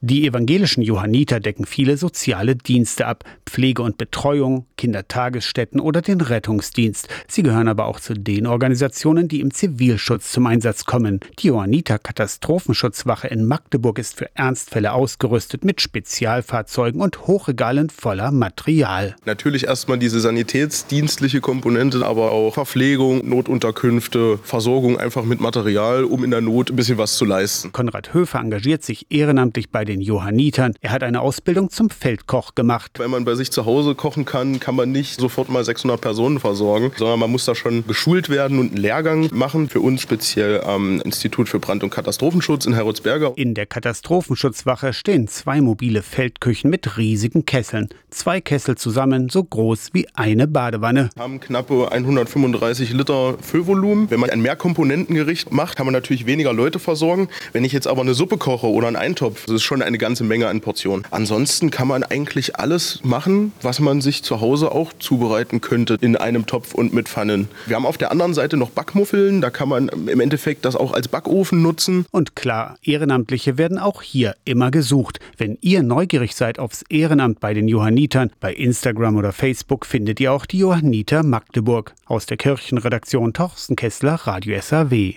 Die evangelischen Johanniter decken viele soziale Dienste ab, Pflege und Betreuung, Kindertagesstätten oder den Rettungsdienst. Sie gehören aber auch zu den Organisationen, die im Zivilschutz zum Einsatz kommen. Die Johanniter Katastrophenschutzwache in Magdeburg ist für Ernstfälle ausgerüstet mit Spezialfahrzeugen und Hochregalen voller Material. Natürlich erstmal diese sanitätsdienstliche Komponente, aber auch Verpflegung, Notunterkünfte, Versorgung einfach mit Material, um in der Not ein bisschen was zu leisten. Konrad Höfer engagiert sich ehrenamtlich bei den Johannitern. Er hat eine Ausbildung zum Feldkoch gemacht. Wenn man bei sich zu Hause kochen kann, kann man nicht sofort mal 600 Personen versorgen, sondern man muss da schon geschult werden und einen Lehrgang machen. Für uns speziell am Institut für Brand- und Katastrophenschutz in Heroldsberger. In der Katastrophenschutzwache stehen zwei mobile Feldküchen mit riesigen Kesseln. Zwei Kessel zusammen so groß wie eine Badewanne. Wir haben knappe 135 Liter Füllvolumen. Wenn man ein Mehrkomponentengericht macht, kann man natürlich weniger Leute versorgen. Wenn ich jetzt aber eine Suppe koche oder einen Eintopf, das ist schon schon eine ganze Menge an Portionen. Ansonsten kann man eigentlich alles machen, was man sich zu Hause auch zubereiten könnte in einem Topf und mit Pfannen. Wir haben auf der anderen Seite noch Backmuffeln, da kann man im Endeffekt das auch als Backofen nutzen. Und klar, Ehrenamtliche werden auch hier immer gesucht. Wenn ihr neugierig seid aufs Ehrenamt bei den Johannitern, bei Instagram oder Facebook findet ihr auch die Johanniter Magdeburg. Aus der Kirchenredaktion Torsten Kessler, Radio SAW.